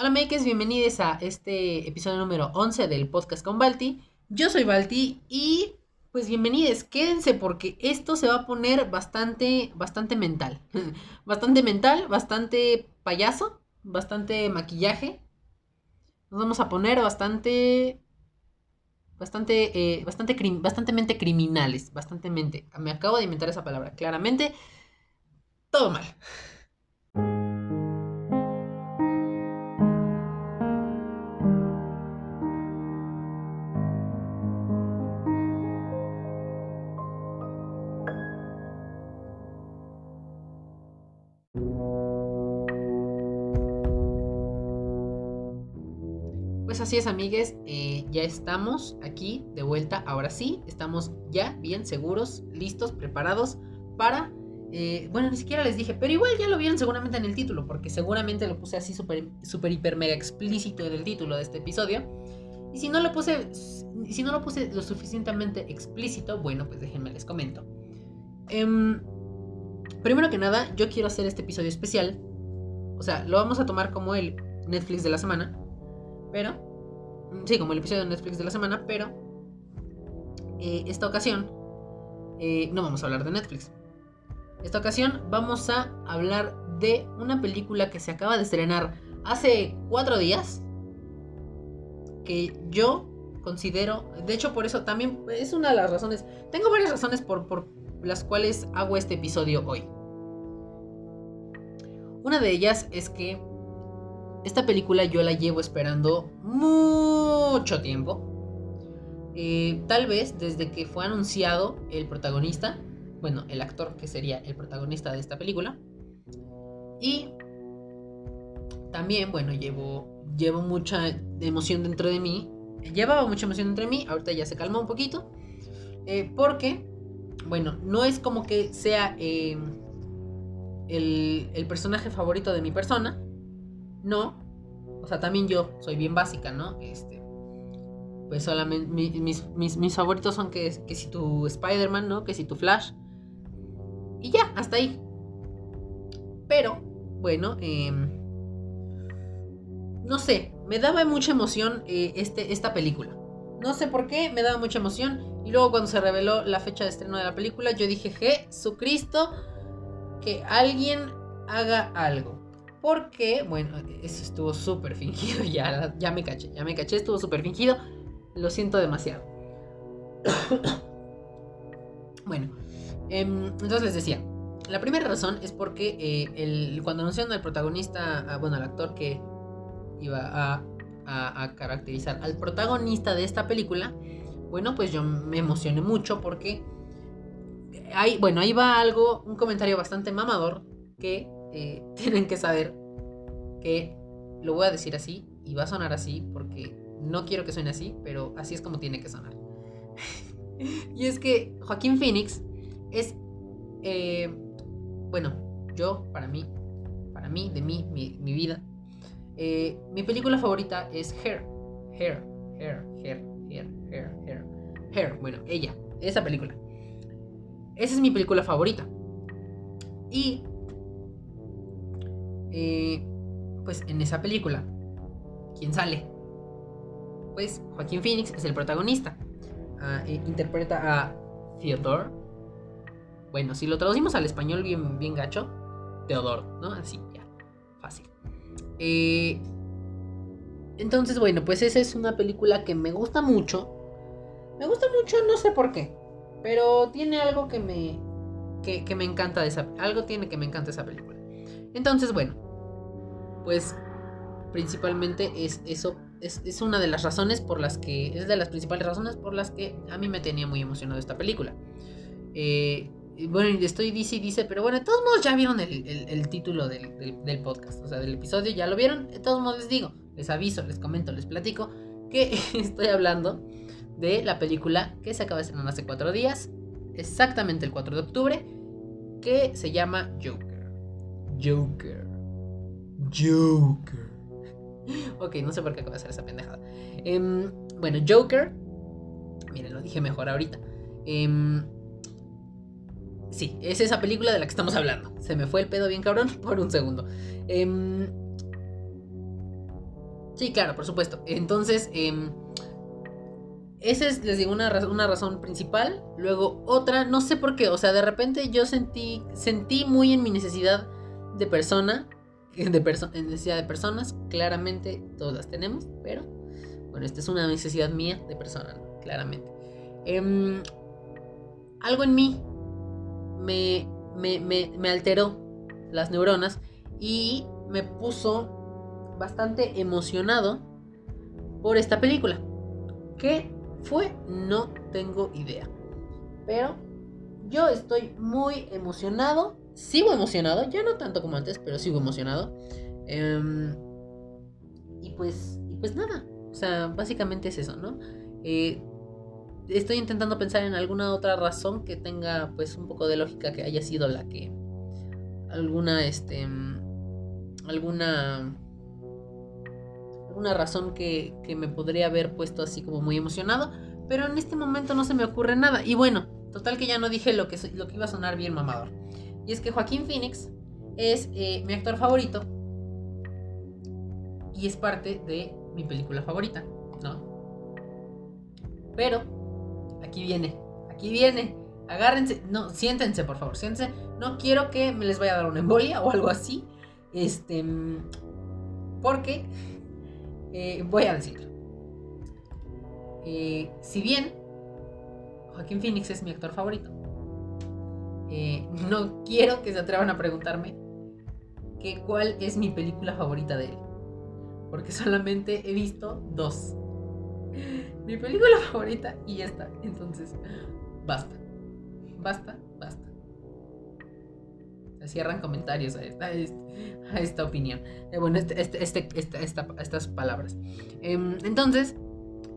Hola makers, bienvenidos a este episodio número 11 del podcast con Balti. Yo soy Balti y pues bienvenidos, quédense porque esto se va a poner bastante, bastante mental. bastante mental, bastante payaso, bastante maquillaje. Nos vamos a poner bastante, bastante, eh, bastante, bastantemente criminales, bastantemente. Me acabo de inventar esa palabra, claramente. Todo mal. Así es, amigues, eh, ya estamos aquí de vuelta. Ahora sí, estamos ya bien seguros, listos, preparados para. Eh, bueno, ni siquiera les dije, pero igual ya lo vieron seguramente en el título, porque seguramente lo puse así súper, super, hiper, mega explícito en el título de este episodio. Y si no lo puse, si no lo puse lo suficientemente explícito, bueno, pues déjenme les comento. Em, primero que nada, yo quiero hacer este episodio especial. O sea, lo vamos a tomar como el Netflix de la semana pero, sí, como el episodio de Netflix de la semana, pero eh, esta ocasión eh, no vamos a hablar de Netflix. Esta ocasión vamos a hablar de una película que se acaba de estrenar hace cuatro días. Que yo considero, de hecho por eso también es una de las razones, tengo varias razones por, por las cuales hago este episodio hoy. Una de ellas es que esta película yo la llevo esperando mucho tiempo. Eh, tal vez desde que fue anunciado el protagonista, bueno, el actor que sería el protagonista de esta película. Y también, bueno, llevo, llevo mucha emoción dentro de mí. Llevaba mucha emoción dentro de mí, ahorita ya se calmó un poquito. Eh, porque, bueno, no es como que sea eh, el, el personaje favorito de mi persona no. O sea, también yo soy bien básica, ¿no? Este. Pues solamente mis, favoritos son que, que si tu Spider-Man, ¿no? Que si tu Flash. Y ya, hasta ahí. Pero, bueno, em, no sé, me daba mucha emoción eh, este, esta película. No sé por qué, me daba mucha emoción. Y luego cuando se reveló la fecha de estreno de la película, yo dije, Jesucristo, que alguien haga algo. Porque, bueno, eso estuvo súper fingido. Ya, ya me caché, ya me caché, estuvo súper fingido. Lo siento demasiado. bueno, em, entonces les decía. La primera razón es porque eh, el, cuando anunciaron al protagonista, bueno, al actor que iba a, a, caracterizar al protagonista de esta película, bueno, pues yo me emocioné mucho porque hay, bueno, ahí va algo, un comentario bastante mamador que eh, tienen que saber que lo voy a decir así y va a sonar así porque no quiero que suene así, pero así es como tiene que sonar. y es que Joaquín Phoenix es, eh, bueno, yo, para mí, para mí, de mí, mi, vida, eh, mi película favorita es Hair. Hair, Hair, Hair, Hair, Hair, Hair. Hair, bueno, ella, esa película. Esa es mi película favorita. Y eh, pues en esa película, ¿quién sale? Pues Joaquín Phoenix es el protagonista. Ah, eh, interpreta a Theodore. Bueno, si lo traducimos al español bien, bien gacho, Theodore, ¿no? Así, ya, fácil. Eh, entonces, bueno, pues esa es una película que me gusta mucho. Me gusta mucho, no sé por qué. Pero tiene algo que me. que, que me encanta de esa. Algo tiene que me encanta esa película. Entonces, bueno, pues principalmente es eso, es, una de las razones por las que, es de las principales razones por las que a mí me tenía muy emocionado esta película. Eh, bueno, estoy dice y dice, pero bueno, de todos modos ya vieron el, título del, podcast, o sea, del episodio, ya lo vieron, de todos modos les digo, les aviso, les comento, les platico que estoy hablando de la película que se acaba de estrenar hace cuatro días, exactamente el 4 de octubre, que se llama Joker. Joker. Joker. ok, no sé por qué acabo de hacer esa pendejada. Em, bueno, Joker. Miren, lo dije mejor ahorita. Em, sí, es esa película de la que estamos hablando. Se me fue el pedo bien cabrón por un segundo. Em, Sí, claro, por supuesto. Entonces, esa es, les digo, una, una, razón principal. Luego, otra, no sé por qué. O sea, de repente yo sentí, sentí muy en mi necesidad de persona. De necesidad de personas. Claramente todas las tenemos. Pero, bueno, esta es una necesidad mía de persona, claramente. Eh, algo en mí me, me, me, me alteró las neuronas y me puso bastante emocionado por esta película. ¿Qué fue? No tengo idea. Pero yo estoy muy emocionado. Sigo emocionado, ya no tanto como antes, pero sigo emocionado. Eh, y pues, y pues nada. O sea, básicamente es eso, ¿no? Eh, estoy intentando pensar en alguna otra razón que tenga pues un poco de lógica que haya sido la que alguna este alguna alguna razón que, que me podría haber puesto así como muy emocionado, pero en este momento no se me ocurre nada. Y bueno, total que ya no dije lo que, lo que iba a sonar bien mamador. Y es que Joaquín Phoenix es eh, mi actor favorito y es parte de mi película favorita, ¿no? Pero aquí viene, aquí viene. Agárrense, no, siéntense por favor, siéntense. No quiero que me les vaya a dar una embolia o algo así. Este, porque eh, voy a decirlo. Eh, si bien Joaquín Phoenix es mi actor favorito, eh, no quiero que se atrevan a preguntarme que cuál es mi película favorita de él. Porque solamente he visto dos. Mi película favorita y esta. Entonces, basta. Basta, basta. Cierran comentarios a esta, a esta opinión. Eh, bueno, este, este, este, estas palabras. Em, entonces,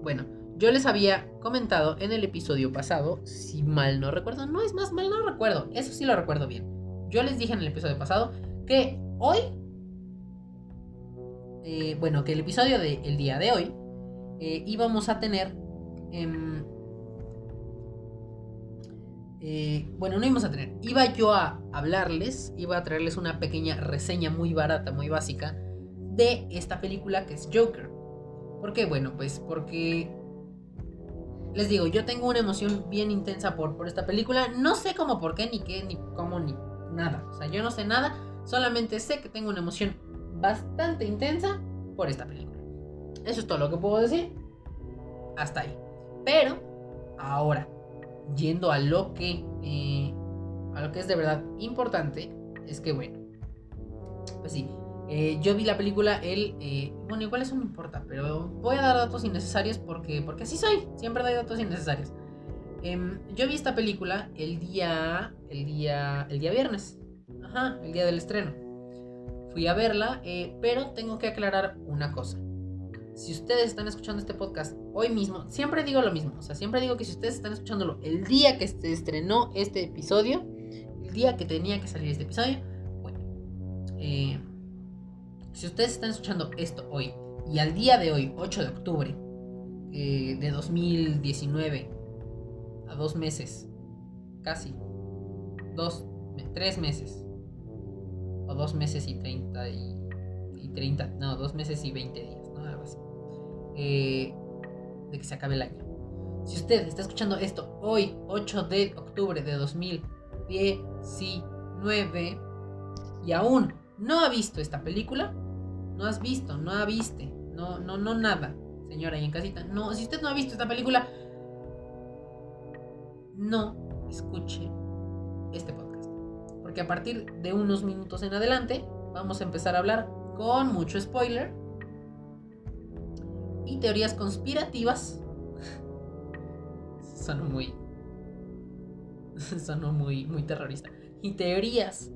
bueno, yo les había comentado en el episodio pasado, si mal no recuerdo, no es más mal no recuerdo, eso sí lo recuerdo bien. Yo les dije en el episodio pasado que hoy, eh, bueno, que el episodio del día de hoy eh, íbamos a tener... Em, eh, bueno, no íbamos a tener. Iba yo a hablarles, iba a traerles una pequeña reseña muy barata, muy básica de esta película que es Joker. ¿Por qué? Bueno, pues porque les digo, yo tengo una emoción bien intensa por, por esta película. No sé cómo, por qué, ni qué, ni cómo, ni nada. O sea, yo no sé nada. Solamente sé que tengo una emoción bastante intensa por esta película. Eso es todo lo que puedo decir. Hasta ahí. Pero, ahora, yendo a lo que eh, a lo que es de verdad importante es que bueno pues sí eh, yo vi la película el eh, bueno igual eso no importa pero voy a dar datos innecesarios porque porque así soy siempre doy datos innecesarios. Em, yo vi esta película el día el día el día viernes. Ajá el día del estreno. Fui a verla pero tengo que aclarar una cosa. Si ustedes están escuchando este podcast hoy mismo, siempre digo lo mismo, o sea, siempre digo que si ustedes están escuchándolo el día que se estrenó este episodio, el día que tenía que salir este episodio, bueno, eh, si ustedes están escuchando esto hoy y al día de hoy, 8 de octubre eh, de 2019, a dos meses, casi, dos, tres meses, o dos meses y 30 y, y 30, no, dos meses y 20 días, ¿no? Algo así. Eh, de que se acabe el año. Si usted está escuchando esto hoy, 8 de octubre de 2019, y aún no ha visto esta película, no has visto, no ha viste, no, no, no nada, señora y en casita. No, si usted no ha visto esta película, no escuche este podcast. Porque a partir de unos minutos en adelante, vamos a empezar a hablar con mucho spoiler y teorías conspirativas. Son muy. Son muy, muy terrorista. Y teorías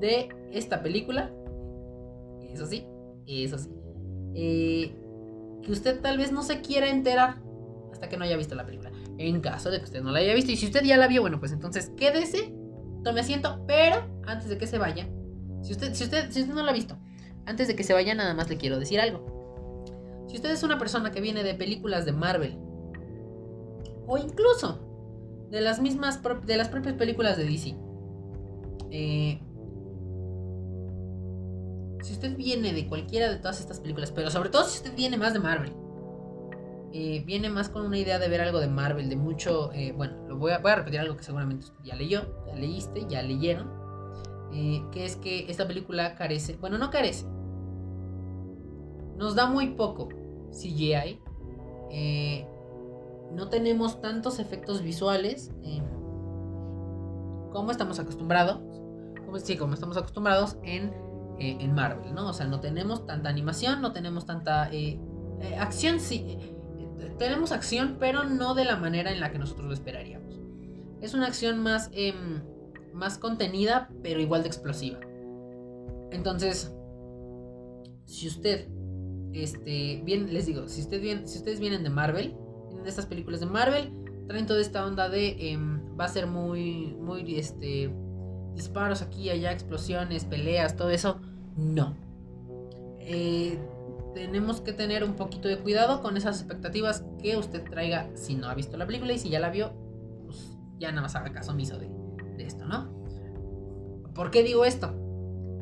de esta película. Eso sí, eso sí. Eh, que usted tal vez no se quiera enterar hasta que no haya visto la película. En caso de que usted no la haya visto. Y si usted ya la vio, bueno, pues entonces quédese, tome asiento. Pero antes de que se vaya, si usted, si usted, si usted no la ha visto, antes de que se vaya, nada más le quiero decir algo. Si usted es una persona que viene de películas de Marvel, o incluso de las mismas, de las propias películas de DC, eh, si usted viene de cualquiera de todas estas películas, pero sobre todo si usted viene más de Marvel, eh, viene más con una idea de ver algo de Marvel, de mucho, eh, bueno, lo voy a, repetir algo que seguramente usted ya leyó, ya leíste, ya leyeron, eh, que es que esta película carece, bueno, no carece, nos da muy poco CGI, no tenemos tantos efectos visuales como estamos acostumbrados, como, sí, como estamos acostumbrados en, en Marvel, ¿no? O sea, no tenemos tanta animación, no tenemos tanta acción, sí tenemos acción, pero no de la manera en la que nosotros lo esperaríamos. Es una acción más, em, más contenida, pero igual de explosiva. Entonces, si usted, este, bien, les digo, si, usted bien, si ustedes vienen de Marvel, vienen de estas películas de Marvel, traen toda esta onda de, em, va a ser muy, muy, este, disparos aquí, allá, explosiones, peleas, todo eso, no. Eh, tenemos que tener un poquito de cuidado con esas expectativas que usted traiga si no ha visto la película y si ya la vio, pues ya nada más haga caso omiso de, de esto, ¿no? ¿Por qué digo esto?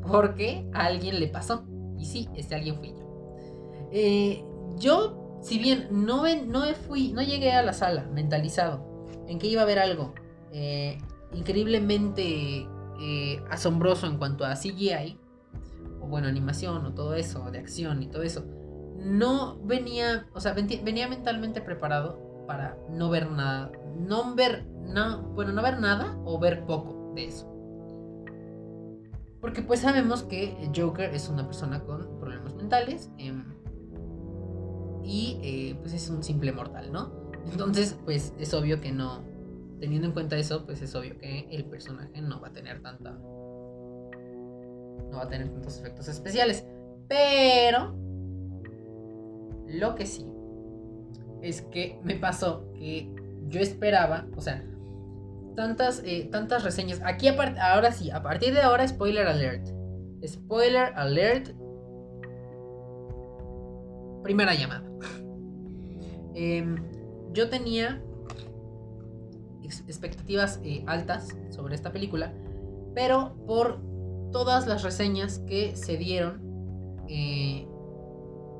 Porque a alguien le pasó. Y sí, este alguien fui yo. Eh, yo, si bien no, no, fui, no llegué a la sala mentalizado en que iba a haber algo eh, increíblemente eh, asombroso en cuanto a CGI, bueno, animación o todo eso, de acción y todo eso, no venía, o sea, venía mentalmente preparado para no ver nada, no ver, no, bueno, no ver nada o ver poco de eso. Porque pues sabemos que Joker es una persona con problemas mentales em, y eh, pues es un simple mortal, ¿no? Entonces pues es obvio que no, teniendo en cuenta eso, pues es obvio que el personaje no va a tener tanta no va a tener tantos efectos especiales. Pero lo que sí es que me pasó que yo esperaba, o sea, tantas, eh, tantas reseñas. Aquí ahora sí, a partir de ahora, spoiler alert. Spoiler alert. Primera llamada. Em, yo tenía expectativas eh, altas sobre esta película, pero por todas las reseñas que se dieron. Eh,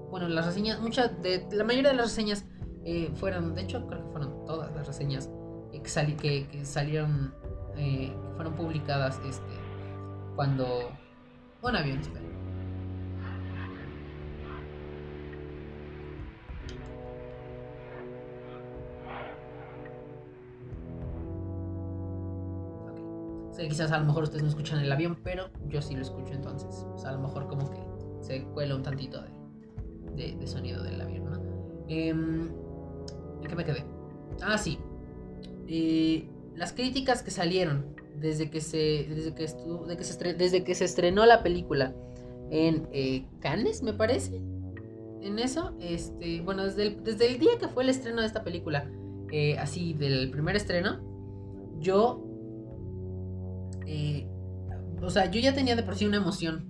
bueno, las reseñas, muchas de la mayoría de las reseñas eh, fueron, de hecho, creo que fueron todas las reseñas que, que, salieron, que fueron publicadas este, cuando. Un avión, espera. Quizás a lo mejor ustedes no escuchan el avión, pero yo sí lo escucho entonces. Sea, a lo mejor como que se cuela un tantito de, sonido del avión, ¿no? ¿En qué me quedé? Ah, sí. Eh, las críticas que salieron desde que se, desde que estuvo, de desde que se estrenó la película en eh, Cannes, me parece. En eso, este, bueno, desde el, desde el día que fue el estreno de esta película, eh, así del primer estreno, yo eh, o sea, yo ya tenía de por sí una emoción.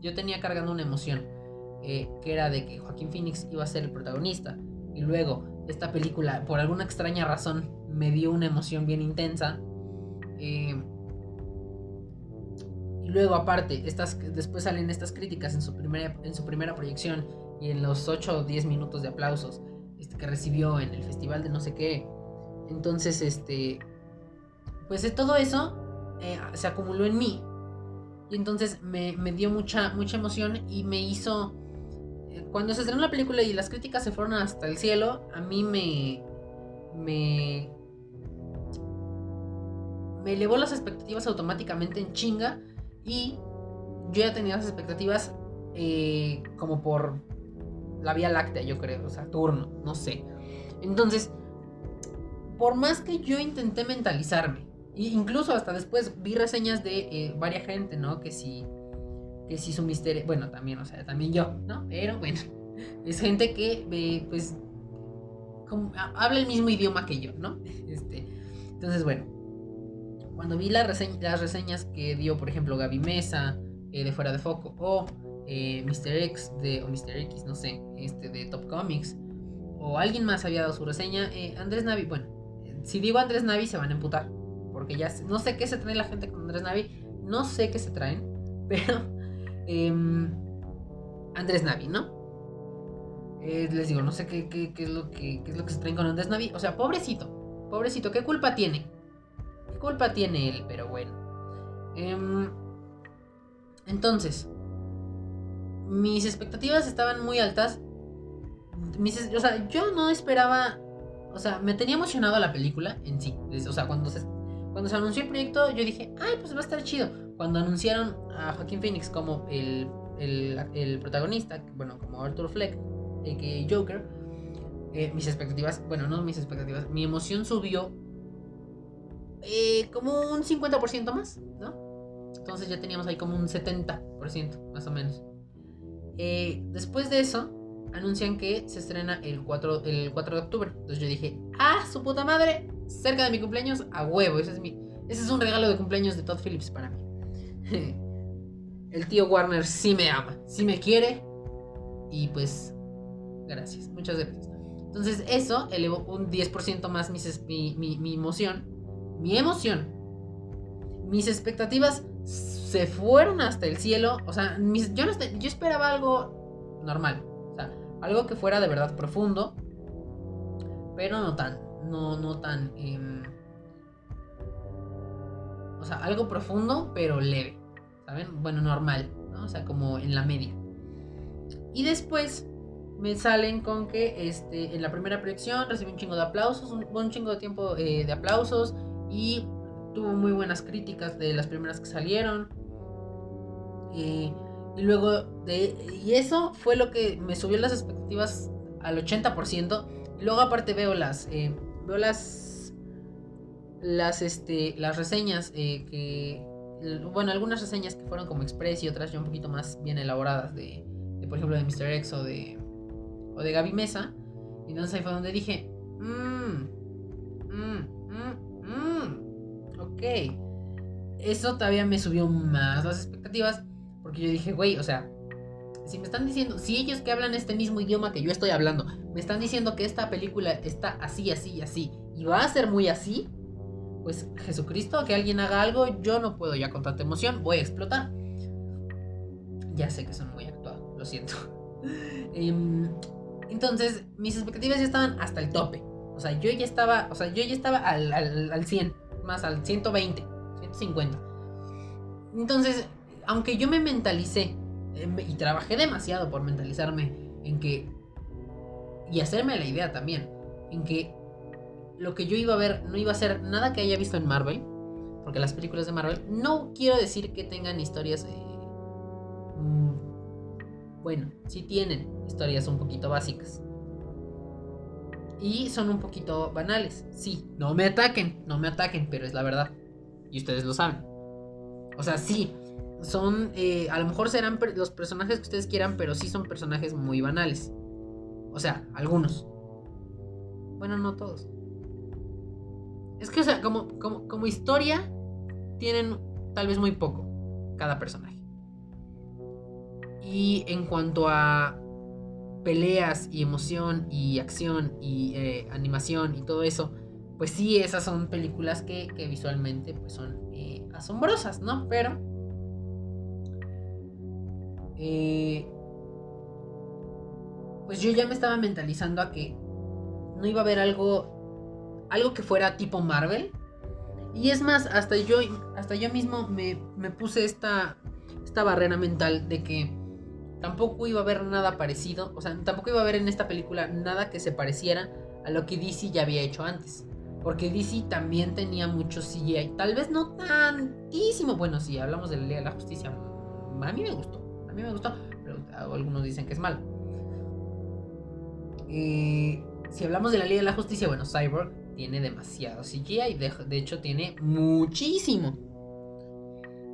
Yo tenía cargando una emoción. Eh, que era de que Joaquín Phoenix iba a ser el protagonista. Y luego, esta película, por alguna extraña razón, me dio una emoción bien intensa. Eh, y luego, aparte, estas, después salen estas críticas en su, primera, en su primera proyección y en los 8 o 10 minutos de aplausos este, que recibió en el festival de no sé qué. Entonces, este. Pues todo eso eh, se acumuló en mí. Y entonces me, dio mucha, mucha emoción y me hizo... Eh, cuando se estrenó la película y las críticas se fueron hasta el cielo, a mí me... Me... Me elevó las expectativas automáticamente en chinga y yo ya tenía las expectativas eh, como por la Vía Láctea, yo creo, Saturno, no sé. Entonces, por más que yo intenté mentalizarme incluso hasta después vi reseñas de eh, varias gente, ¿no? Que si, que si su misterio, bueno, también, o sea, también yo, ¿no? Pero bueno, es gente que, eh, pues, habla el mismo idioma que yo, ¿no? Este, entonces, bueno, cuando vi las reseñas que dio, por ejemplo, Gaby Mesa, eh, de Fuera de Foco, o Mr. X, de, o Mr. X, no sé, este, de Top Comics, o alguien más había dado su reseña, Andrés Navi, bueno, si digo Andrés Navi se van a emputar, porque ya no sé qué se trae la gente con Andrés Navi, no sé qué se traen, pero em, Andrés Navi, ¿no? Eh, les digo, no sé qué, es lo que, es lo que se traen con Andrés Navi. O sea, pobrecito. Pobrecito, ¿qué culpa tiene? ¿Qué culpa tiene él? Pero bueno. Em, entonces, mis expectativas estaban muy altas. o sea, yo no esperaba. O sea, me tenía emocionado la película en sí. O sea, cuando se, cuando se anunció el proyecto, yo dije, ay, pues va a estar chido. Cuando anunciaron a Joaquín Phoenix como el, el, el protagonista, bueno, como Arthur Fleck, que Joker, eh, mis expectativas, bueno, no mis expectativas, mi emoción subió eh, como un 50% más, ¿no? Entonces ya teníamos ahí como un 70%, más o menos. Eh, después de eso, anuncian que se estrena el 4, el 4 de octubre. Entonces yo dije, ah, su puta madre, cerca de mi cumpleaños, a huevo. Ese es, mi, ese es un regalo de cumpleaños de Todd Phillips para mí. el tío Warner sí me ama, sí me quiere. Y pues, gracias, muchas gracias. Entonces eso elevó un 10% más mi, mi, emoción. Mi emoción. Mis expectativas se fueron hasta el cielo. O sea, yo, yo esperaba algo normal. O sea, algo que fuera de verdad profundo. Pero no tan. No, no tan. Em, o sea, algo profundo, pero leve. ¿Saben? Bueno, normal. O sea, como en la media. Y después me salen con que este, en la primera proyección recibí un chingo de aplausos, un, chingo de tiempo eh, de aplausos y tuvo muy buenas críticas de las primeras que salieron. y luego de... Y eso fue lo que me subió las expectativas al 80%. Y luego aparte veo las... Eh, veo las... Las, este, las reseñas eh, que... Bueno, algunas reseñas que fueron como express y otras ya un poquito más bien elaboradas de, por ejemplo, de Mr. X o de o de Gaby Mesa. Y entonces ahí fue donde dije, mmm, mmm, mmm, ok. Eso todavía me subió más las expectativas. Porque yo dije, güey, o sea, si me están diciendo, si ellos que hablan este mismo idioma que yo estoy hablando, están diciendo que esta película está así, así, así, y va a ser muy así, pues Jesucristo, que alguien haga algo, yo no puedo ya con tanta emoción, voy a explotar. Ya sé que son muy actuados, lo siento. Em, entonces, mis expectativas ya estaban hasta el tope. O sea, yo ya estaba, o sea, yo ya estaba al, al, 100, más al 120, 150. Entonces, aunque yo me mentalicé eh, y trabajé demasiado por mentalizarme en que y hacerme la idea también en que lo que yo iba a ver no iba a ser nada que haya visto en Marvel, porque las películas de Marvel no quiero decir que tengan historias eh, mm, bueno, sí tienen historias un poquito básicas. Y son un poquito banales. Sí, no me ataquen, no me ataquen, pero es la verdad. Y ustedes lo saben. O sea, sí, son, eh, a lo mejor serán los personajes que ustedes quieran, pero sí son personajes muy banales. O sea, algunos. Bueno, no todos. Es que, o sea, como, como, como historia, tienen tal vez muy poco cada personaje. Y en cuanto a peleas y emoción y acción y eh, animación y todo eso, pues sí, esas son películas que, visualmente pues son eh, asombrosas, ¿no? Pero... Eh, pues yo ya me estaba mentalizando a que no iba a haber algo, algo que fuera tipo Marvel. Y es más, hasta yo, hasta yo mismo me, me puse esta, esta barrera mental de que tampoco iba a haber nada parecido, o sea, tampoco iba a haber en esta película nada que se pareciera a lo que DC ya había hecho antes. Porque DC también tenía mucho CGI, tal vez no tantísimo. Bueno, si hablamos de la Liga de la Justicia, a mí me gustó, a mí me gustó, pero algunos dicen que es malo. Eh, si hablamos de la Liga de la Justicia, bueno, Cyborg tiene demasiado CGI, de, de hecho tiene muchísimo.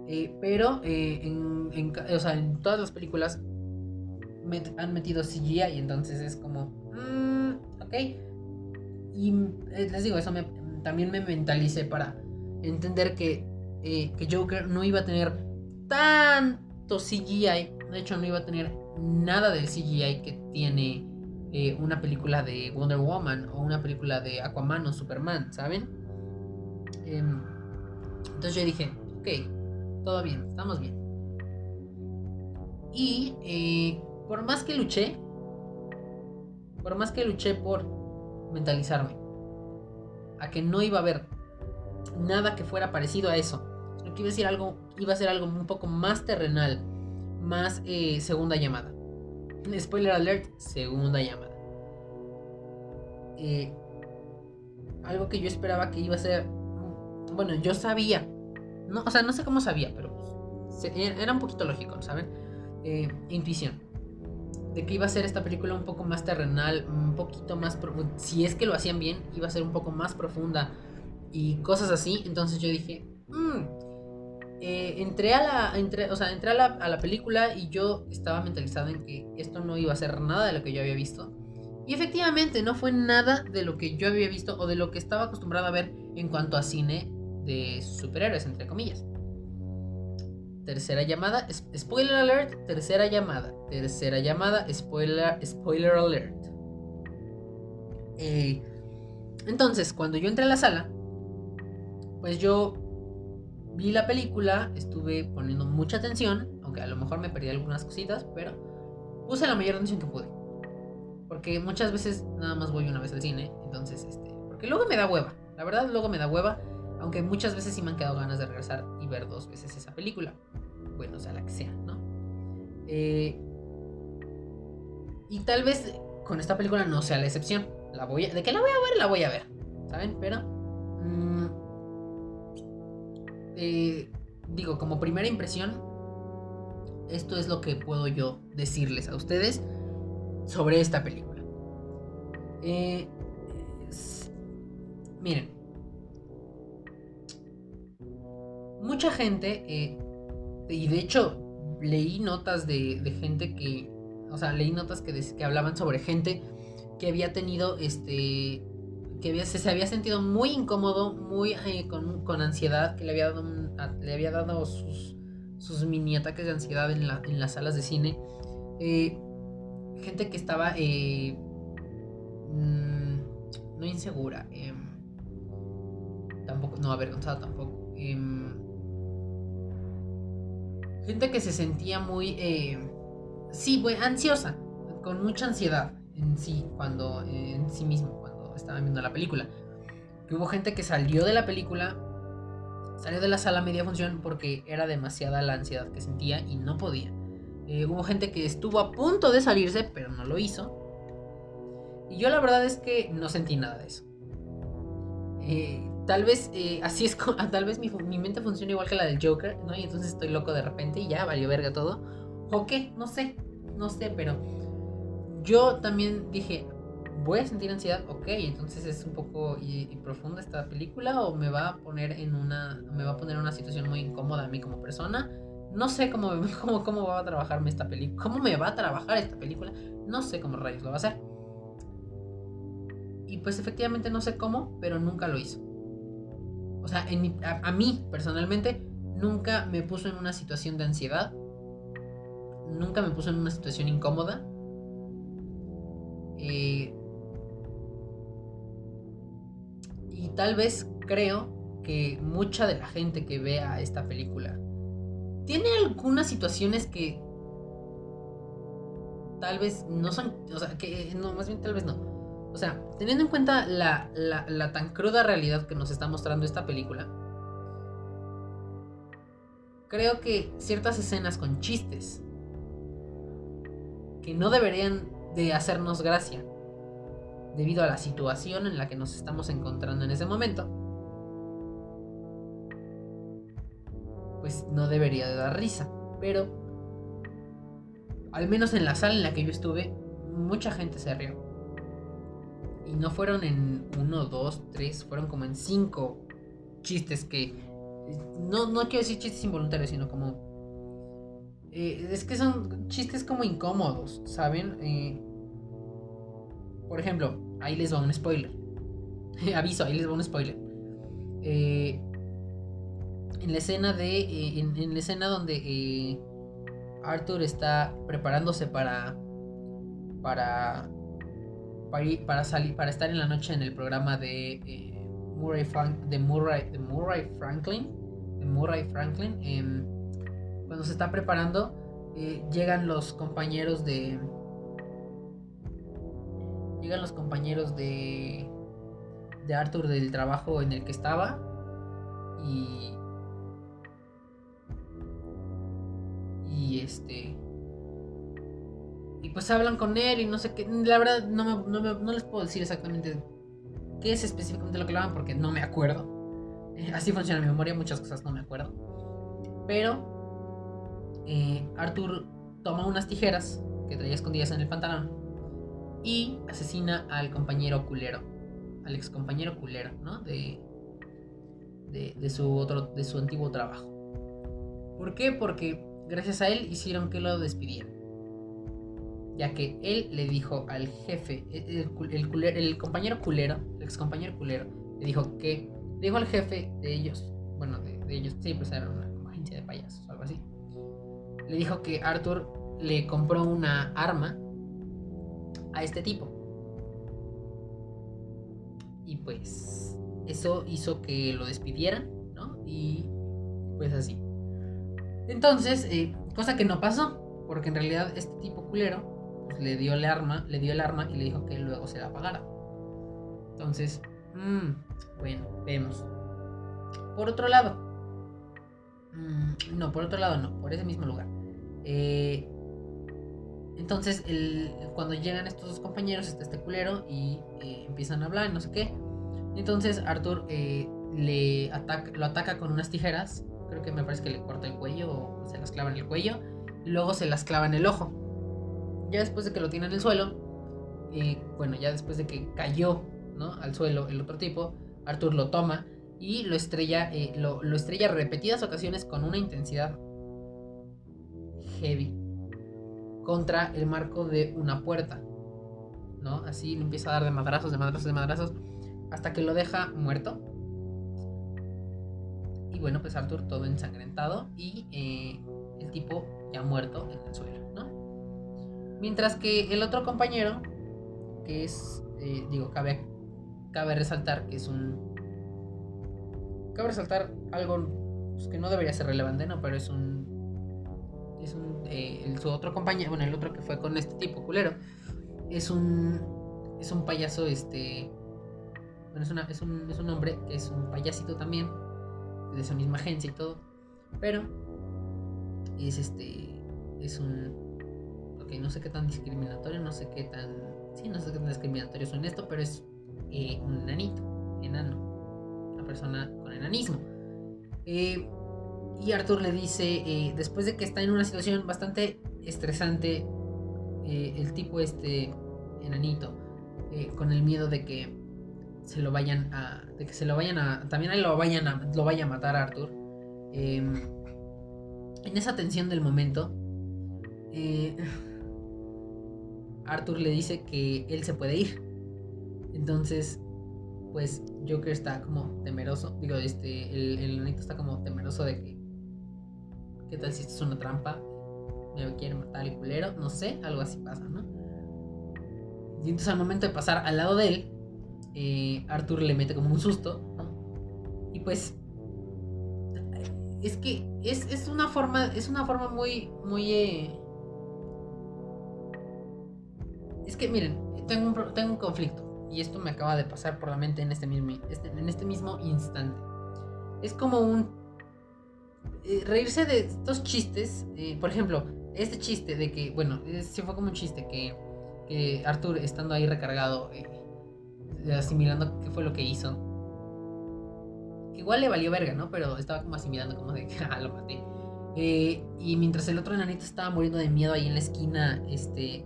Eh, pero eh, en, todas las películas han metido CGI y entonces es como, mm, ok. Y les digo, eso también me mentalicé para entender que, que Joker no iba a tener tanto CGI. De hecho, no iba a tener nada del CGI que tiene eh, una película de Wonder Woman o una película de Aquaman o Superman, ¿saben? Em, entonces yo dije, ok, todo bien, estamos bien. Y por más que luché, por más que luché por mentalizarme a que no iba a haber nada que fuera parecido a eso, lo que iba a ser algo, iba a ser algo un poco más terrenal, más eh, segunda llamada. Spoiler alert, segunda llamada. Eh, algo que yo esperaba que iba a ser, bueno, yo sabía, no, o sea, no sé cómo sabía, pero era un poquito lógico, ¿saben? Eh, intuición de que iba a ser esta película un poco más terrenal, un poquito más si es que lo hacían bien, iba a ser un poco más profunda y cosas así. Entonces yo dije, mm, eh, entré a la, entré, o sea, entré a la, a la, película y yo estaba mentalizado en que esto no iba a ser nada de lo que yo había visto. Y efectivamente no fue nada de lo que yo había visto o de lo que estaba acostumbrado a ver en cuanto a cine de superhéroes, entre comillas. Tercera llamada, spoiler alert, tercera llamada, tercera llamada, spoiler, spoiler alert. Eh, entonces, cuando yo entré a la sala, pues yo vi la película, estuve poniendo mucha atención, aunque a lo mejor me perdí algunas cositas, pero puse la mayor atención que pude. Porque muchas veces nada más voy una vez al cine, entonces, este, porque luego me da hueva. La verdad, luego me da hueva aunque muchas veces sí me han quedado ganas de regresar y ver dos veces esa película. Bueno, sea, la que sea, ¿no? Eh, y tal vez con esta película no sea la excepción. La voy de que la voy a ver, la voy a ver. ¿Saben? Pero... Mm, eh, digo, como primera impresión, esto es lo que puedo yo decirles a ustedes sobre esta película. Eh, miren, mucha gente, eh, y de hecho leí notas de, gente que, o sea, leí notas que, que hablaban sobre gente que había tenido, este, que había, se, había sentido muy incómodo, muy eh, con, ansiedad, que le había dado, le había dado sus, sus mini ataques de ansiedad en, la, en las salas de cine. Eh, gente que estaba mm, no insegura, em, tampoco, no avergonzada tampoco. Em, gente que se sentía muy, eh, sí, pues, ansiosa, con mucha ansiedad en sí, cuando, en sí mismo, cuando estaban viendo la película. Hubo gente que salió de la película, salió de la sala media función porque era demasiada la ansiedad que sentía y no podía. Eh, hubo gente que estuvo a punto de salirse, pero no lo hizo. Y yo la verdad es que no sentí nada de eso. Eh, Tal vez eh, así es, tal vez mi, mente funciona igual que la del Joker, ¿no? Y entonces estoy loco de repente y ya valió verga todo. ¿O qué? No sé, no sé, pero yo también dije, voy a sentir ansiedad, ok, entonces es un poco y, profunda esta película o me va a poner en una, me va a poner en una situación muy incómoda a mí como persona. No sé cómo, cómo, cómo va a trabajarme esta película, cómo me va a trabajar esta película, no sé cómo rayos lo va a hacer. Y pues efectivamente no sé cómo, pero nunca lo hizo. O sea, a, mí personalmente nunca me puso en una situación de ansiedad. Nunca me puso en una situación incómoda. Eh, y tal vez creo que mucha de la gente que vea esta película tiene algunas situaciones que tal vez no son, o sea, que no, más bien tal vez no o sea, teniendo en cuenta la, tan cruda realidad que nos está mostrando esta película, creo que ciertas escenas con chistes que no deberían de hacernos gracia debido a la situación en la que nos estamos encontrando en ese momento, pues no debería de dar risa. Pero, al menos en la sala en la que yo estuve, mucha gente se rió. Y no fueron en uno, dos, tres, fueron como en cinco chistes que. No, no quiero decir chistes involuntarios, sino como. Eh, es que son chistes como incómodos, ¿saben? Eh, por ejemplo, ahí les va un spoiler. Aviso, ahí les va un spoiler. Eh, en la escena de. En, en, la escena donde Arthur está preparándose para. Para para, salir, para estar en la noche en el programa de eh, Murray, de Murray, de Murray Franklin, de Murray Franklin, em, cuando se está preparando, eh, llegan los compañeros de... Llegan los compañeros de... De Arthur del trabajo en el que estaba. Y... Y este... Y pues hablan con él y no sé qué. La verdad no, no, les puedo decir exactamente qué es específicamente lo que hablan porque no me acuerdo. Eh, así funciona mi memoria, muchas cosas no me acuerdo. Pero eh, Arthur toma unas tijeras que traía escondidas en el pantalón y asesina al compañero culero, al ex compañero culero, ¿no? De, de, su otro, de su antiguo trabajo. ¿Por qué? Porque gracias a él hicieron que lo despidieran ya que él le dijo al jefe, el, el, compañero culero, el ex compañero culero, le dijo que, le dijo al jefe de ellos, bueno, de, ellos, sí, pues era una, agencia de payasos o algo así, le dijo que Arthur le compró una arma a este tipo. Y pues eso hizo que lo despidieran, ¿no? Y pues así. Entonces, eh, cosa que no pasó, porque en realidad este tipo culero pues, le dio el arma, le dio el arma y le dijo que luego se la pagara. Entonces, mmm, bueno, vemos. Por otro lado, mmm, no, por otro lado no, por ese mismo lugar. Eh, entonces, el, cuando llegan estos dos compañeros, está este culero y eh, empiezan a hablar, no sé qué. Entonces, Arthur eh, le ataca, lo ataca con unas tijeras. Creo que me parece que le corta el cuello o se las clava en el cuello. Luego se las clava en el ojo. Ya después de que lo tiene en el suelo, y bueno, ya después de que cayó ¿no? al suelo el otro tipo, Arthur lo toma y lo estrella, eh, lo, lo estrella repetidas ocasiones con una intensidad heavy contra el marco de una puerta. ¿No? Así le empieza a dar de madrazos, de madrazos, de madrazos, hasta que lo deja muerto. Y bueno, pues Arthur todo ensangrentado y eh, el tipo ya muerto en el suelo, ¿no? Mientras que el otro compañero, que es, eh, digo, cabe, cabe resaltar que es un... Cabe resaltar algo pues, que no debería ser relevante, ¿no? Pero es un... Es un... Eh, su otro compañero, bueno, el otro que fue con este tipo, culero, es un... Es un payaso, este... Bueno, es, una, es, un, es un hombre que es un payasito también, de esa misma agencia y todo, pero es este... Es un no sé qué tan discriminatorio, no sé qué tan. Sí, no sé qué tan discriminatorio son esto, pero es eh, un enanito, enano, una persona con enanismo. Eh, y Arthur le dice, eh, después de que está en una situación bastante estresante, el tipo este enanito, con el miedo de que se lo vayan a, de que se lo vayan a, también lo vayan a, lo vaya a matar a Arthur. en esa tensión del momento, Arthur le dice que él se puede ir. Entonces, pues Joker está como temeroso. Digo, este, el, el está como temeroso de que. ¿Qué tal si esto es una trampa? Me quiere matar el culero. No sé, algo así pasa, ¿no? Y entonces al momento de pasar al lado de él, eh, Arthur le mete como un susto. Y pues. Es que es, es una forma. Es una forma muy. muy. Eh, es que miren, tengo un, tengo un conflicto y esto me acaba de pasar por la mente en este mismo, este, en este mismo instante. Es como un... Eh, reírse de estos chistes, por ejemplo, este chiste de que, bueno, sí fue como un chiste que, que Arthur estando ahí recargado, asimilando qué fue lo que hizo. Igual le valió verga, ¿no? Pero estaba como asimilando como de ah, lo maté. y mientras el otro enanito estaba muriendo de miedo ahí en la esquina, este,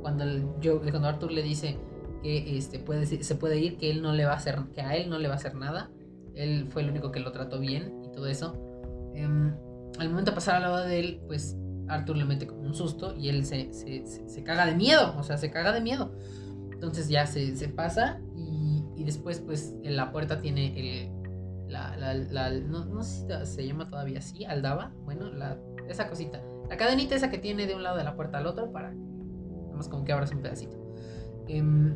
cuando, yo, cuando Arthur le dice que este, puede, se puede ir, que él no le va a hacer, que a él no le va a hacer nada. Él fue el único que lo trató bien y todo eso. Em, al momento de pasar al lado de él, pues Arthur le mete como un susto y él se, se, se, caga de miedo, o sea, se caga de miedo. Entonces ya se, se pasa y, y, después pues en la puerta tiene el... La, la, no, no, sé si se llama todavía así, aldaba, bueno, la, esa cosita. La cadenita esa que tiene de un lado de la puerta al otro para como que abras un pedacito. Em,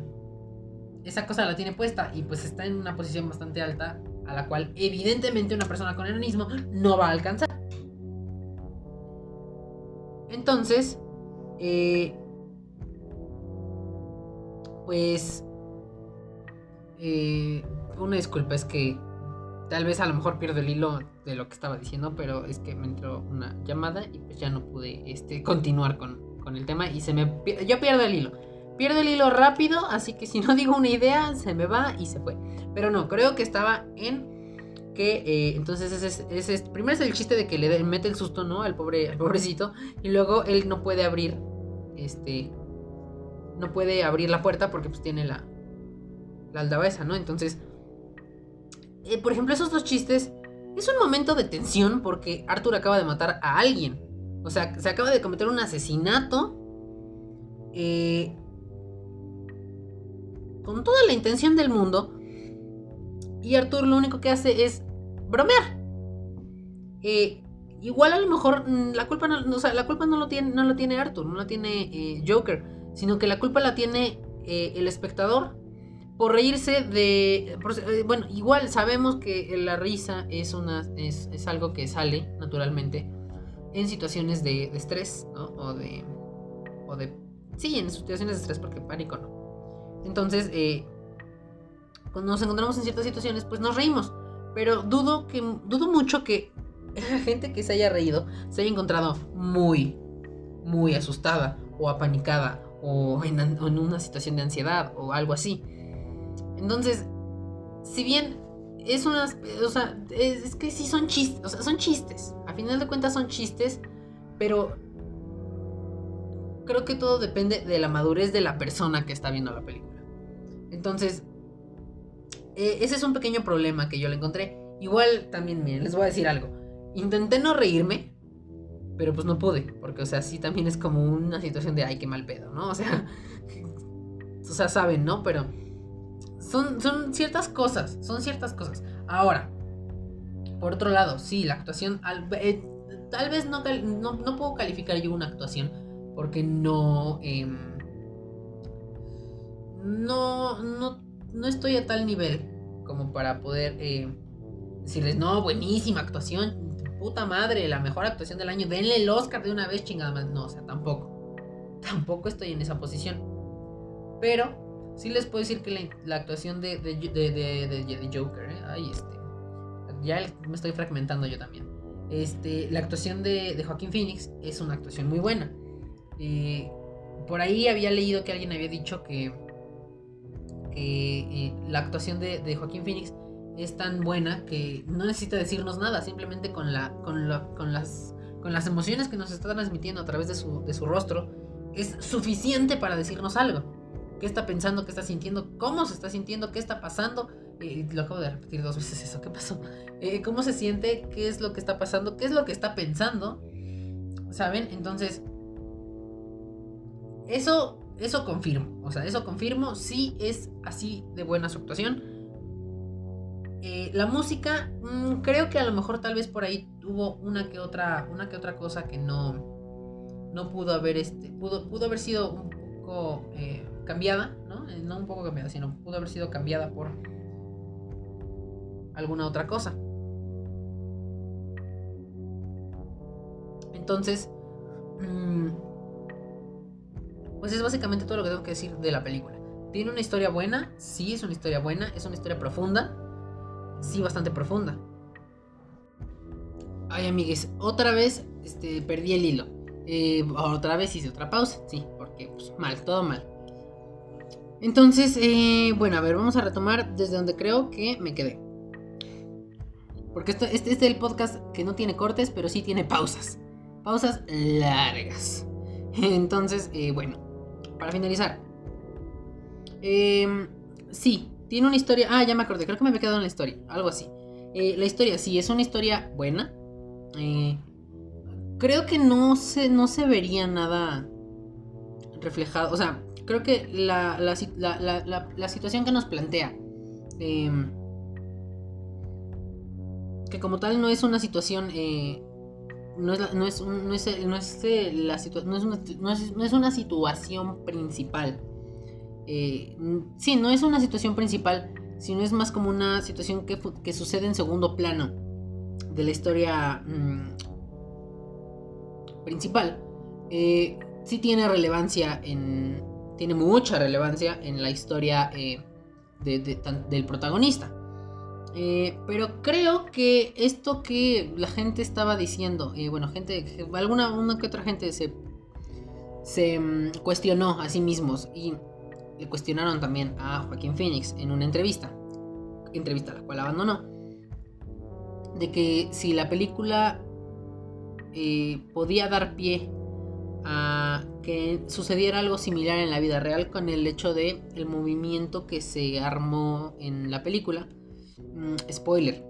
esa cosa la tiene puesta y pues está en una posición bastante alta a la cual evidentemente una persona con enanismo no va a alcanzar. Entonces, eh, pues, eh, una disculpa, es que tal vez a lo mejor pierdo el hilo de lo que estaba diciendo, pero es que me entró una llamada y pues ya no pude este, continuar con, con el tema y se me... Yo pierdo el hilo. Pierdo el hilo rápido, así que si no digo una idea, se me va y se fue. Pero no, creo que estaba en que eh, entonces ese, es primero es el chiste de que le mete el susto, ¿no? Al pobre, al pobrecito. Y luego él no puede abrir, este, no puede abrir la puerta porque pues tiene la, la ¿no? Entonces, eh, por ejemplo, esos dos chistes es un momento de tensión porque Arthur acaba de matar a alguien. O sea, se acaba de cometer un asesinato. Eh, con toda la intención del mundo. Y Arthur lo único que hace es bromear. Eh, igual a lo mejor mm, la culpa no, la culpa no lo tiene, no lo tiene Arthur, no la tiene eh, Joker, sino que la culpa la tiene eh, el espectador por reírse de, bueno, igual sabemos que la risa es una, es, algo que sale naturalmente en situaciones de, estrés, ¿no? O de, o de, sí, en situaciones de estrés porque pánico no. Entonces, cuando nos encontramos en ciertas situaciones, pues nos reímos. Pero dudo que dudo mucho que la gente que se haya reído se haya encontrado muy, muy asustada o apanicada o en, una situación de ansiedad o algo así. Entonces, si bien es unas, o sea, es, que sí son chistes, o sea, son chistes. A final de cuentas son chistes, pero creo que todo depende de la madurez de la persona que está viendo la película. Entonces, eh, ese es un pequeño problema que yo le encontré. Igual también, miren, les voy a decir algo. Intenté no reírme, pero pues no pude. Porque, o sea, sí también es como una situación de, ay, qué mal pedo, ¿no? O sea, o sea, saben, ¿no? Pero son, son ciertas cosas, son ciertas cosas. Ahora, por otro lado, sí, la actuación, eh, tal vez no, no, puedo calificar yo una actuación porque no... Em, no, no no estoy a tal nivel como para poder eh, decirles, no, buenísima actuación, puta madre, la mejor actuación del año, denle el Oscar de una vez, chingada más. No, o sea, tampoco. Tampoco estoy en esa posición. Pero sí les puedo decir que la, actuación de, de, de, Joker, eh, ay, este, ya me estoy fragmentando yo también. Este, la actuación de, Joaquín Phoenix es una actuación muy buena. Eh, por ahí había leído que alguien había dicho que que eh, la actuación de, Joaquín Phoenix es tan buena que no necesita decirnos nada, simplemente con, la, con, con, las, con las emociones que nos está transmitiendo a través de su, de su rostro, es suficiente para decirnos algo. ¿Qué está pensando? ¿Qué está sintiendo? ¿Cómo se está sintiendo? ¿Qué está pasando? Eh, lo acabo de repetir dos veces eso. ¿Qué pasó? Eh, ¿Cómo se siente? ¿Qué es lo que está pasando? ¿Qué es lo que está pensando? ¿Saben? Entonces, eso eso confirmo. O sea, eso confirmo. Sí es así de buena su actuación. Eh, la música, mm, creo que a lo mejor tal vez por ahí tuvo una que otra, una que otra cosa que no, no pudo haber, este, pudo, pudo haber sido un poco eh, cambiada, ¿no? Eh, no un poco cambiada, sino pudo haber sido cambiada por alguna otra cosa. Entonces, mmm, pues es básicamente todo lo que tengo que decir de la película. Tiene una historia buena, sí, es una historia buena, es una historia profunda, sí, bastante profunda. Ay, amigues, otra vez este, perdí el hilo. Eh, otra vez hice otra pausa, sí, porque pues, mal, todo mal. Entonces, eh, bueno, a ver, vamos a retomar desde donde creo que me quedé. Porque esto, este, este es el podcast que no tiene cortes, pero sí tiene pausas. Pausas largas. Entonces, eh, bueno, para finalizar. Em, sí, tiene una historia. Ah, ya me acordé, creo que me había quedado en la historia. Algo así. Eh, la historia, sí, es una historia buena. Eh, creo que no se, no se vería nada reflejado. O sea, creo que la, la, situación que nos plantea. Em, que como tal no es una situación eh, no es, no es, es, no la no es una situación principal. Eh, sí, no es una situación principal, sino es más como una situación que, que sucede en segundo plano de la historia mm, principal. eh, sí tiene relevancia en... Tiene mucha relevancia en la historia eh, del protagonista. Pero creo que esto que la gente estaba diciendo, bueno, gente, alguna una que otra gente se, se mm, cuestionó a sí mismos y le cuestionaron también a Joaquín Phoenix en una entrevista, entrevista la cual abandonó, de que si la película eh, podía dar pie a que sucediera algo similar en la vida real con el hecho de el movimiento que se armó en la película. Mm, spoiler.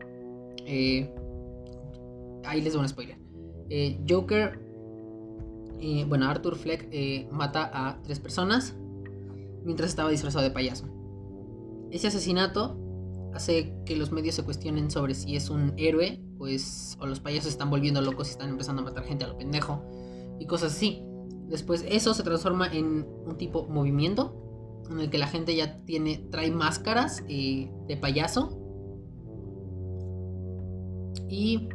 Eh, ahí les doy un spoiler. Eh, Joker, bueno, Arthur Fleck mata a tres personas mientras estaba disfrazado de payaso. Ese asesinato hace que los medios se cuestionen sobre si es un héroe, pues, o los payasos están volviendo locos y están empezando a matar gente a lo pendejo, y cosas así. Después eso se transforma en un tipo movimiento, en el que la gente ya tiene, trae máscaras eh, de payaso. Y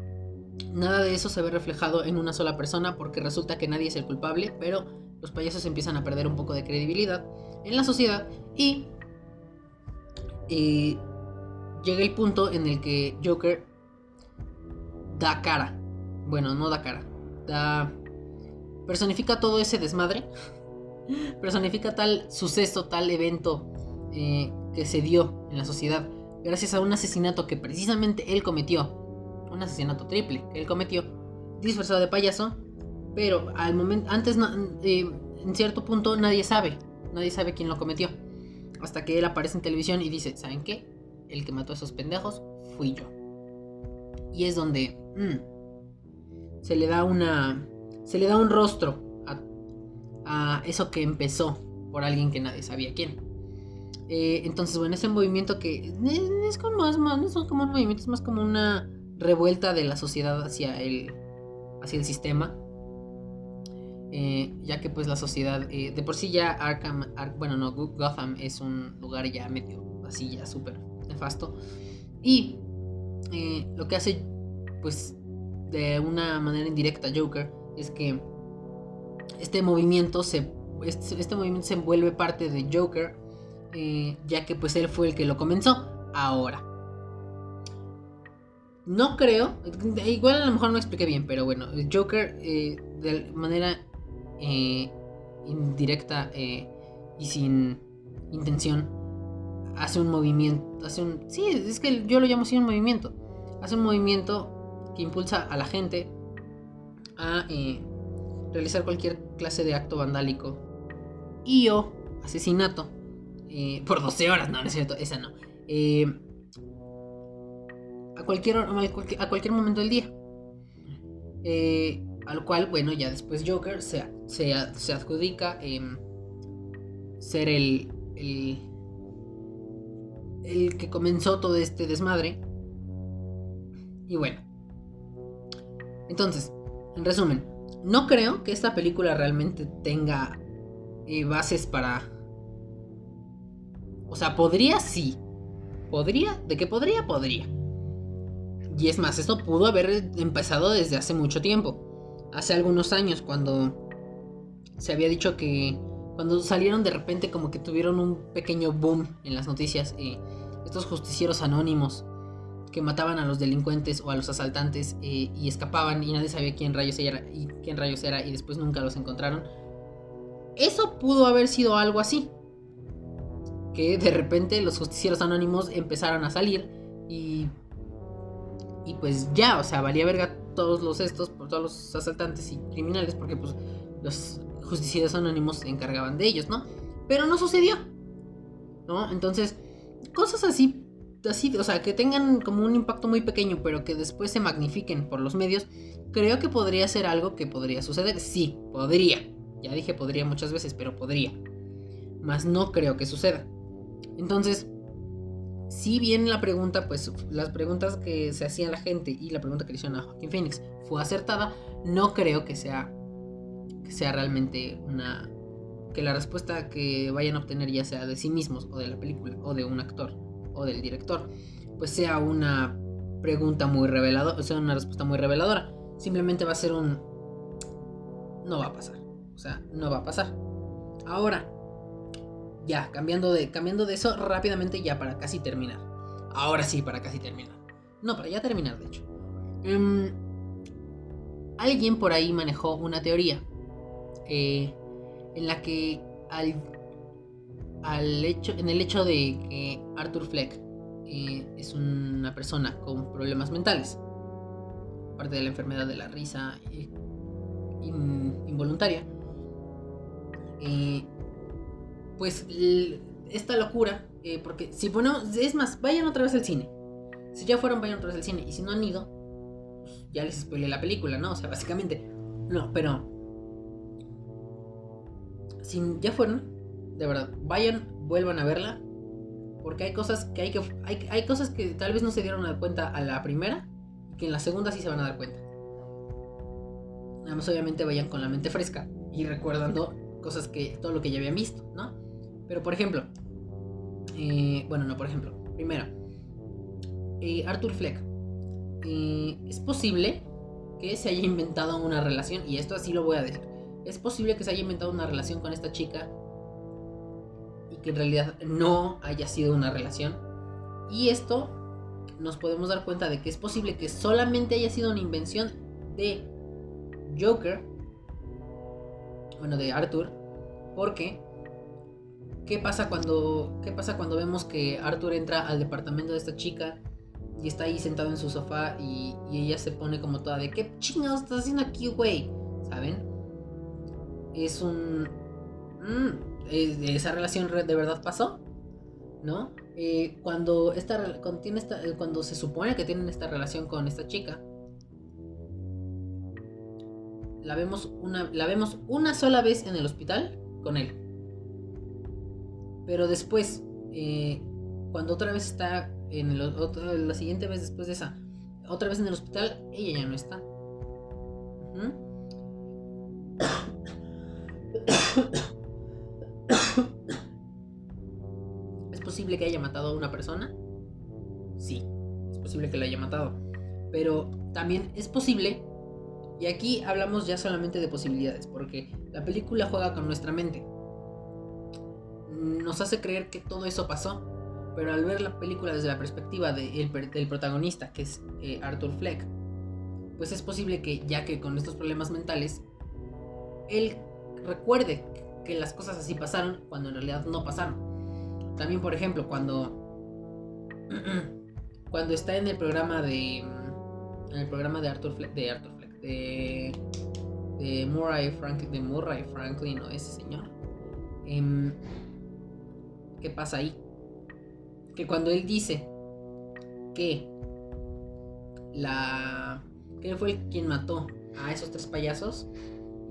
nada de eso se ve reflejado en una sola persona porque resulta que nadie es el culpable, pero los payasos empiezan a perder un poco de credibilidad en la sociedad y eh, llega el punto en el que Joker da cara. Bueno, no da cara. Da. Personifica todo ese desmadre. Personifica tal suceso, tal evento eh, que se dio en la sociedad. Gracias a un asesinato que precisamente él cometió. Un asesinato triple que él cometió. Disfrazado de payaso. Pero al momento. Antes, eh, en cierto punto, nadie sabe. Nadie sabe quién lo cometió. Hasta que él aparece en televisión y dice: ¿Saben qué? el que mató a esos pendejos fui yo. Y es donde mm, se le da una. Se le da un rostro a, eso que empezó por alguien que nadie sabía quién. Eh, entonces, bueno, ese movimiento que es, como más, más, no como un movimiento, es más como una revuelta de la sociedad hacia el, hacia el sistema. Eh, ya que pues la sociedad, eh, de por sí ya Arkham, bueno no, Gotham es un lugar ya medio así, ya súper nefasto. Y eh, lo que hace, pues, de una manera indirecta Joker es que este movimiento se, este, este movimiento se vuelve parte de Joker, ya que pues él fue el que lo comenzó. Ahora, no creo, igual a lo mejor no expliqué bien, pero bueno, Joker de manera indirecta y sin intención hace un movimiento, hace un... Sí, es que yo lo llamo así un movimiento. Hace un movimiento que impulsa a la gente a eh, realizar cualquier clase de acto vandálico y o asesinato eh, por 12 horas, no, no es cierto, esa no. Eh, a, cualquier, a cualquier momento del día. al cual, bueno, ya después Joker se, se, se adjudica ser el, el el que comenzó todo este desmadre. Y bueno. Entonces, en resumen, no creo que esta película realmente tenga eh, bases para... O sea, podría sí. ¿Podría? ¿De qué podría? Podría. Y es más, esto pudo haber empezado desde hace mucho tiempo. Hace algunos años, cuando se había dicho que cuando salieron de repente como que tuvieron un pequeño boom en las noticias eh, estos justicieros anónimos que mataban a los delincuentes o a los asaltantes eh, y escapaban y nadie sabía quién rayos era y quién rayos era y después nunca los encontraron. Eso pudo haber sido algo así. Que de repente los justicieros anónimos empezaron a salir y y pues ya, o sea, valía verga todos los estos por todos los asaltantes y criminales porque pues los justicieros anónimos se encargaban de ellos, ¿no? Pero no sucedió. ¿No? Entonces, cosas así, así, o sea, que tengan como un impacto muy pequeño, pero que después se magnifiquen por los medios, creo que podría ser algo que podría suceder. Sí, podría. Ya dije podría muchas veces, pero podría. Más no creo que suceda. Entonces, si bien la pregunta, pues las preguntas que se hacía la gente y la pregunta que le hicieron a Joaquín Phoenix fue acertada, no creo que sea sea realmente una que la respuesta que vayan a obtener ya sea de sí mismos o de la película o de un actor o del director, pues sea una pregunta muy reveladora, o sea, una respuesta muy reveladora. Simplemente va a ser un no va a pasar. O sea, no va a pasar. Ahora, ya, cambiando de, cambiando de eso rápidamente ya para casi terminar. Ahora sí, para casi terminar. No, para ya terminar, de hecho. Em, alguien por ahí manejó una teoría eh, en la que al, al hecho, en el hecho de que Arthur Fleck eh, es una persona con problemas mentales, parte de la enfermedad de la risa eh, involuntaria, pues esta locura, porque si ponemos, es más, vayan otra vez al cine. Si ya fueron, vayan otra vez al cine. Y si no han ido, pues ya les spoilé la película, ¿no? O sea, básicamente. No, pero. Si ya fueron, de verdad, vayan, vuelvan a verla. Porque hay cosas que hay que. Hay, cosas que tal vez no se dieron cuenta a la primera. Y que en la segunda sí se van a dar cuenta. Nada más obviamente vayan con la mente fresca. Y recordando cosas que. todo lo que ya habían visto, ¿no? Pero por ejemplo. Eh, bueno, no, por ejemplo. Primera eh, Arthur Fleck, eh, es posible que se haya inventado una relación, y esto así lo voy a decir, es posible que se haya inventado una relación con esta chica y que en realidad no haya sido una relación. Y esto nos podemos dar cuenta de que es posible que solamente haya sido una invención de Joker, bueno, de Arthur, porque ¿qué pasa cuando qué pasa cuando vemos que Arthur entra al departamento de esta chica y está ahí sentado en su sofá y, ella se pone como toda de ¿qué chingados estás haciendo aquí, güey? ¿Saben? Es un... Mm, esa relación de verdad pasó, ¿no? Eh, cuando, esta, cuando, tiene esta, eh, cuando se supone que tienen esta relación con esta chica, la vemos una, la vemos una sola vez en el hospital con él. Pero después, eh, cuando otra vez está en el, la siguiente vez después de esa, otra vez en el hospital, ella ya no está. ¿Es posible que haya matado a una persona? Sí, es posible que la haya matado. Pero también es posible, y aquí hablamos ya solamente de posibilidades, porque la película juega con nuestra mente. Nos hace creer que todo eso pasó, pero al ver la película desde la perspectiva del protagonista, que es eh, Arthur Fleck, pues es posible que, ya que con estos problemas mentales, él recuerde que las cosas así pasaron cuando en realidad no pasaron. También, por ejemplo, cuando, cuando está en el programa de, en el programa de Arthur Fleck, de Arthur Fleck, de, de Murray Franklin, de Murray Franklin, o ese señor. Em, ¿Qué pasa ahí? que cuando él dice que la que fue el quien mató a esos tres payasos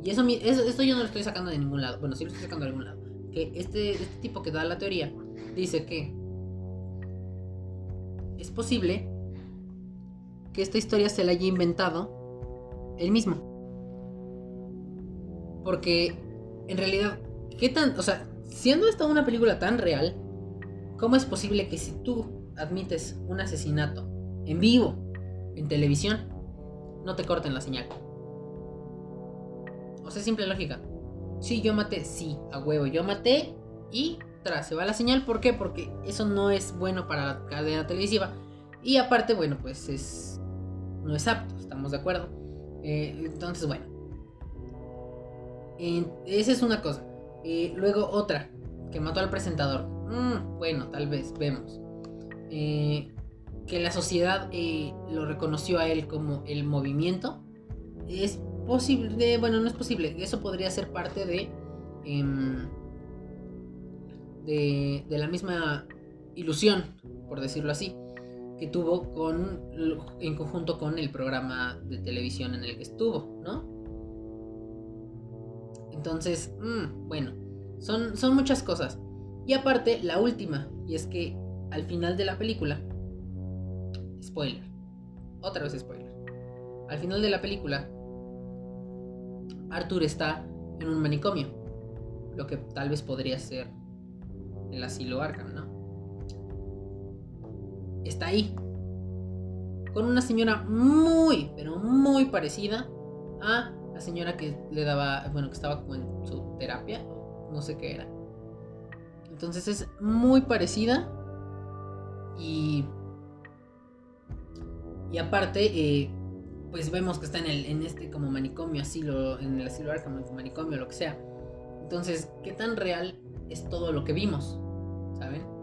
y eso, esto yo no lo estoy sacando de ningún lado. Bueno sí lo estoy sacando de algún lado. Que este, este tipo que da la teoría dice que es posible que esta historia se la haya inventado él mismo. Porque en realidad qué tan o sea siendo esta una película tan real ¿Cómo es posible que si tú admites un asesinato en vivo, en televisión, no te corten la señal? O sea, simple lógica. Sí, yo maté, sí, a huevo, yo maté y tras se va la señal. ¿Por qué? Porque eso no es bueno para la cadena televisiva. Y aparte, bueno, pues es. No es apto, estamos de acuerdo. Eh, entonces, bueno. esa es una cosa. Eh, luego otra, que mató al presentador. Mm, bueno, tal vez, vemos. Eh, que la sociedad lo reconoció a él como el movimiento. Es posible, bueno, no es posible, eso podría ser parte de, em, de, de, la misma ilusión, por decirlo así, que tuvo con, en conjunto con el programa de televisión en el que estuvo, ¿no? Entonces, mm, bueno, son, son muchas cosas. Y aparte, la última, y es que al final de la película, spoiler, otra vez spoiler, al final de la película, Arthur está en un manicomio, lo que tal vez podría ser el asilo Arkham, ¿no? Está ahí, con una señora muy, pero muy parecida a la señora que le daba, bueno, que estaba como en su terapia, no sé qué era. Entonces es muy parecida y y aparte eh, pues vemos que está en el en este como manicomio asilo en el asilo Arkham manicomio lo que sea. Entonces, ¿qué tan real es todo lo que vimos? ¿Saben?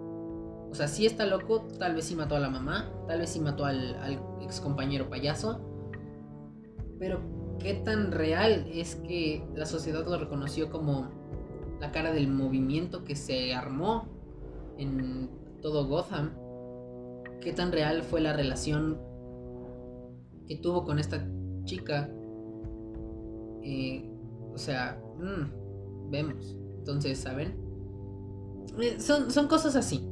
O sea, si está loco, tal vez sí mató a la mamá, tal vez sí mató al, ex compañero payaso. Pero, ¿qué tan real es que la sociedad lo reconoció como la cara del movimiento que se armó en todo Gotham? ¿Qué tan real fue la relación que tuvo con esta chica? Eh, o sea, mmm, vemos. Entonces, ¿saben? Eh, son, son cosas así.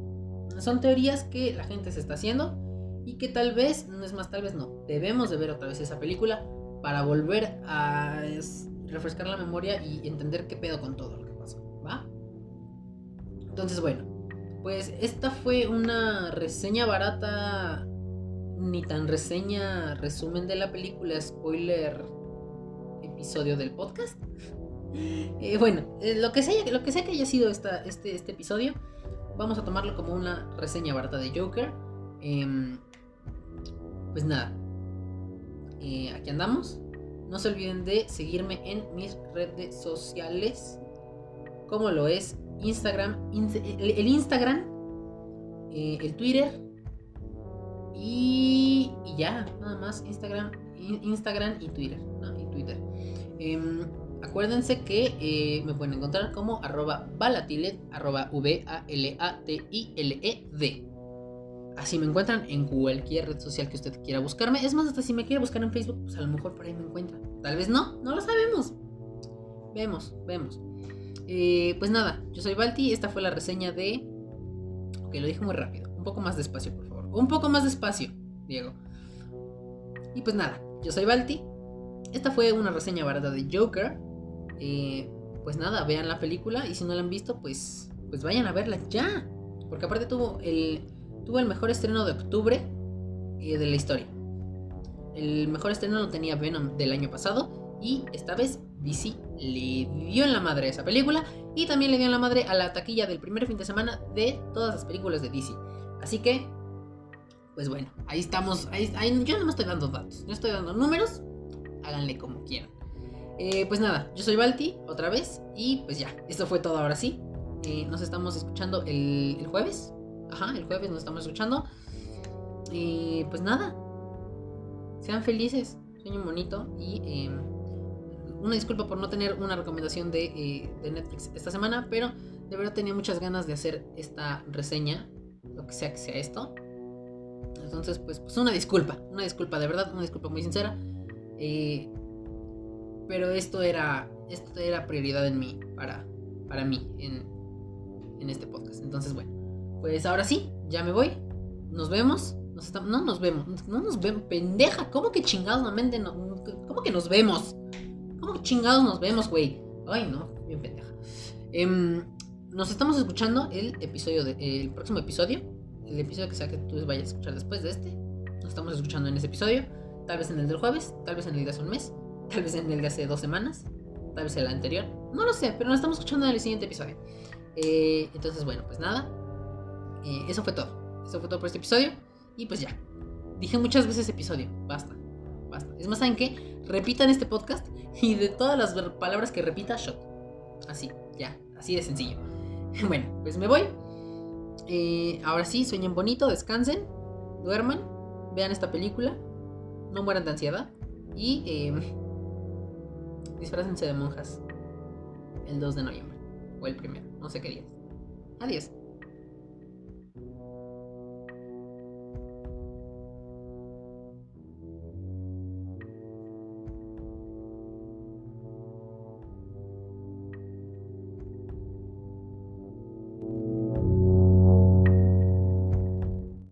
Son teorías que la gente se está haciendo y que tal vez, no es más, tal vez no, debemos de ver otra vez esa película para volver a refrescar la memoria y entender qué pedo con todo lo que pasó, ¿va? Entonces, bueno, pues esta fue una reseña barata, ni tan reseña, resumen de la película, spoiler, episodio del podcast. Eh, bueno, eh, lo, que sea, lo que sea que haya sido esta, este, este episodio, vamos a tomarlo como una reseña barata de Joker. Em, pues nada, eh, aquí andamos. No se olviden de seguirme en mis redes sociales, como lo es Instagram, el, Instagram, el Twitter y, ya, nada más Instagram, Instagram y Twitter, y Twitter. Em, Acuérdense que eh, me pueden encontrar como arroba balatilet, arroba V-A-L-A-T-I-L-E-D. Así me encuentran en cualquier red social que usted quiera buscarme. Es más, hasta si me quiere buscar en Facebook, pues a lo mejor por ahí me encuentra. Tal vez no, no lo sabemos. Vemos, vemos. Eh, pues nada, yo soy Balti. Esta fue la reseña de. Ok, lo dije muy rápido. Un poco más despacio, por favor. Un poco más despacio, Diego. Y pues nada, yo soy Balti. Esta fue una reseña barata de Joker. Eh, pues nada, vean la película y si no la han visto, pues, pues vayan a verla ya. Porque aparte tuvo el, tuvo el mejor estreno de octubre eh, de la historia. El mejor estreno lo tenía Venom del año pasado y esta vez DC le dio en la madre a esa película y también le dio en la madre a la taquilla del primer fin de semana de todas las películas de DC. Así que, pues bueno, ahí estamos. yo no me estoy dando datos, yo estoy dando números. Háganle como quieran. Eh, pues nada, yo soy Balti, otra vez. Y pues ya, esto fue todo ahora sí. Eh, nos estamos escuchando el, jueves. Ajá, el jueves nos estamos escuchando. Y pues nada. Sean felices, sueño bonito. Y em, una disculpa por no tener una recomendación de, eh, de, Netflix esta semana. Pero de verdad tenía muchas ganas de hacer esta reseña. Lo que sea que sea esto. Entonces, pues, pues una disculpa. Una disculpa, de verdad, una disculpa muy sincera. Eh, pero esto era, esto era prioridad en mí, para, para mí, en, en este podcast. Entonces, bueno, pues ahora sí, ya me voy. Nos vemos. no nos vemos, no nos vemos, pendeja. ¿Cómo que chingados nuevamente no, ¿Cómo que nos vemos? ¿Cómo que chingados nos vemos, güey? Ay, no, bien pendeja. Em, nos estamos escuchando el episodio de, el próximo episodio. El episodio que sea que tú vayas a escuchar después de este. Nos estamos escuchando en ese episodio. Tal vez en el del jueves, tal vez en el de hace un mes tal vez en el de hace dos semanas, tal vez el anterior, no lo sé, pero nos estamos escuchando en el siguiente episodio. Eh, entonces, bueno, pues nada, eh, eso fue todo. Eso fue todo por este episodio. Y pues ya, dije muchas veces episodio, basta, basta. Es más, ¿saben qué? Repitan este podcast y de todas las palabras que repita, shot. Así, ya, así de sencillo. Bueno, pues me voy. Eh, ahora sí, sueñen bonito, descansen, duerman, vean esta película, no mueran de ansiedad y eh, Disfrácense de monjas el 2 de noviembre. O el primero, no sé qué día. Adiós.